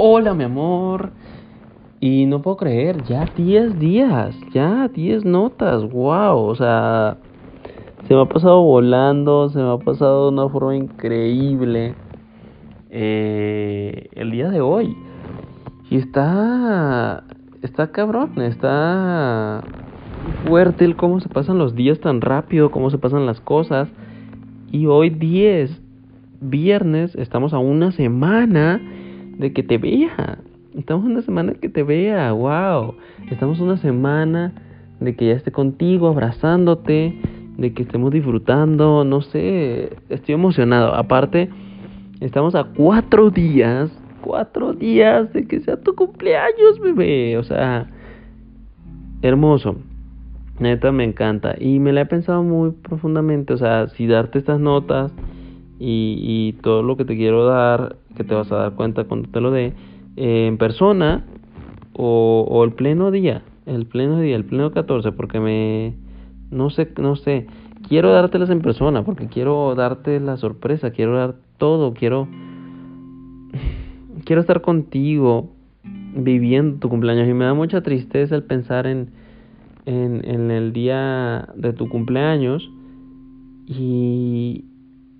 Hola, mi amor. Y no puedo creer, ya 10 días, ya 10 notas, wow, o sea, se me ha pasado volando, se me ha pasado de una forma increíble eh, el día de hoy. Y está, está cabrón, está fuerte el cómo se pasan los días tan rápido, cómo se pasan las cosas. Y hoy 10, viernes, estamos a una semana de que te vea. Estamos una semana que te vea, wow. Estamos una semana de que ya esté contigo, abrazándote, de que estemos disfrutando, no sé, estoy emocionado. Aparte, estamos a cuatro días, cuatro días de que sea tu cumpleaños, bebé. O sea, hermoso. Neta, me encanta. Y me la he pensado muy profundamente. O sea, si darte estas notas y, y todo lo que te quiero dar, que te vas a dar cuenta cuando te lo dé, eh, en persona o, o el pleno día, el pleno día, el pleno 14, porque me, no sé, no sé, quiero dártelas en persona, porque quiero darte la sorpresa, quiero dar todo, quiero, quiero estar contigo viviendo tu cumpleaños y me da mucha tristeza el pensar en, en, en el día de tu cumpleaños y,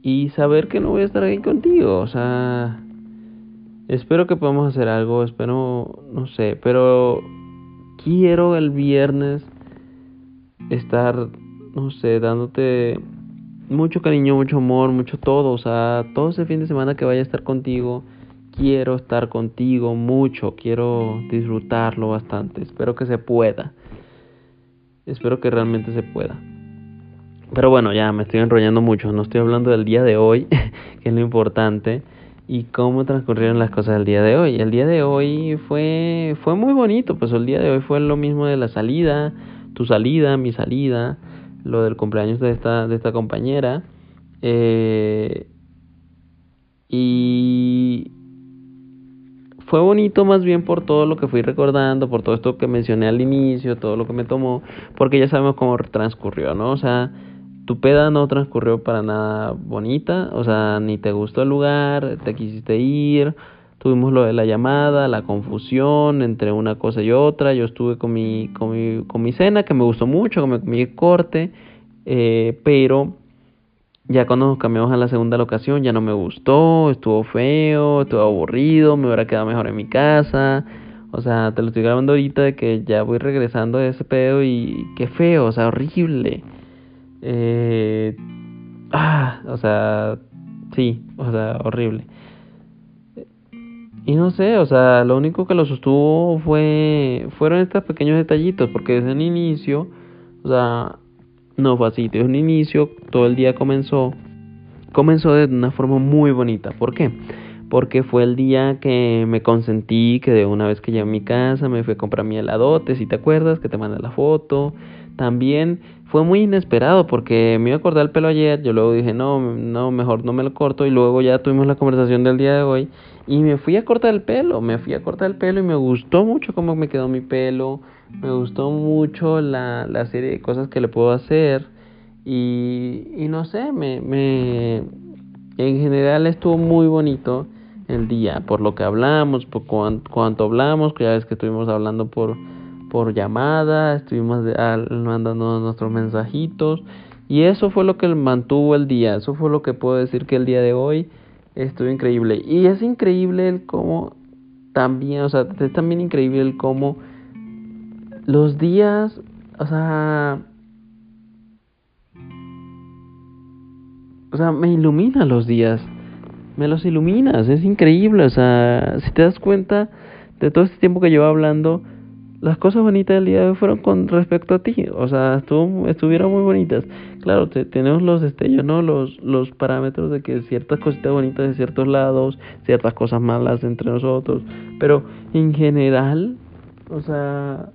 y saber que no voy a estar ahí contigo, o sea, Espero que podamos hacer algo, espero, no sé, pero quiero el viernes estar, no sé, dándote mucho cariño, mucho amor, mucho todo, o sea, todo ese fin de semana que vaya a estar contigo, quiero estar contigo mucho, quiero disfrutarlo bastante, espero que se pueda, espero que realmente se pueda. Pero bueno, ya me estoy enrollando mucho, no estoy hablando del día de hoy, que es lo importante y cómo transcurrieron las cosas el día de hoy. El día de hoy fue, fue muy bonito, pues el día de hoy fue lo mismo de la salida, tu salida, mi salida, lo del cumpleaños de esta, de esta compañera. Eh, y fue bonito más bien por todo lo que fui recordando, por todo esto que mencioné al inicio, todo lo que me tomó, porque ya sabemos cómo transcurrió, ¿no? O sea, tu peda no transcurrió para nada bonita, o sea, ni te gustó el lugar, te quisiste ir, tuvimos lo de la llamada, la confusión entre una cosa y otra, yo estuve con mi, con mi, con mi cena que me gustó mucho, con mi, corte, eh, pero ya cuando nos cambiamos a la segunda locación ya no me gustó, estuvo feo, estuvo aburrido, me hubiera quedado mejor en mi casa. O sea, te lo estoy grabando ahorita de que ya voy regresando de ese pedo y qué feo, o sea, horrible. Eh, ah, o sea, sí, o sea, horrible. Y no sé, o sea, lo único que lo sostuvo fue fueron estos pequeños detallitos, porque desde el inicio, o sea, no fue así, desde un inicio todo el día comenzó comenzó de una forma muy bonita. ¿Por qué? Porque fue el día que me consentí, que de una vez que llegué a mi casa me fui a comprar mi heladote, si te acuerdas, que te mandé la foto. También fue muy inesperado porque me iba a cortar el pelo ayer, yo luego dije, no, no, mejor no me lo corto y luego ya tuvimos la conversación del día de hoy y me fui a cortar el pelo, me fui a cortar el pelo y me gustó mucho cómo me quedó mi pelo, me gustó mucho la, la serie de cosas que le puedo hacer y, y no sé, me, me, en general estuvo muy bonito el día, por lo que hablamos, por cuánto, cuánto hablamos, ya ves que estuvimos hablando por por llamada, estuvimos mandando nuestros mensajitos y eso fue lo que mantuvo el día, eso fue lo que puedo decir que el día de hoy estuvo increíble. Y es increíble el cómo también, o sea, es también increíble el cómo los días, o sea, o sea, me ilumina los días, me los iluminas, es increíble, o sea, si te das cuenta de todo este tiempo que llevo hablando, las cosas bonitas del día de hoy fueron con respecto a ti, o sea, estuvo, estuvieron muy bonitas. Claro, tenemos los destellos, ¿no? Los, los parámetros de que ciertas cositas bonitas de ciertos lados, ciertas cosas malas entre nosotros, pero en general, o sea,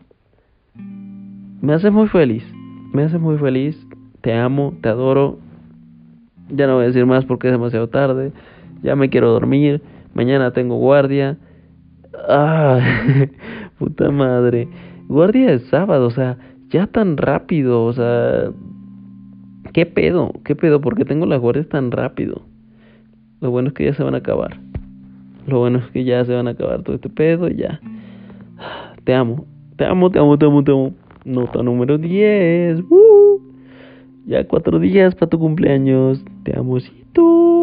me hace muy feliz, me hace muy feliz, te amo, te adoro, ya no voy a decir más porque es demasiado tarde, ya me quiero dormir, mañana tengo guardia. Ah, puta madre. Guardia de sábado, o sea, ya tan rápido, o sea, ¿qué pedo? ¿Qué pedo? ¿Por qué tengo las guardias tan rápido? Lo bueno es que ya se van a acabar. Lo bueno es que ya se van a acabar todo este pedo ya. Te amo, te amo, te amo, te amo, te amo. Nota número 10. Ya cuatro días para tu cumpleaños. Te amo, tú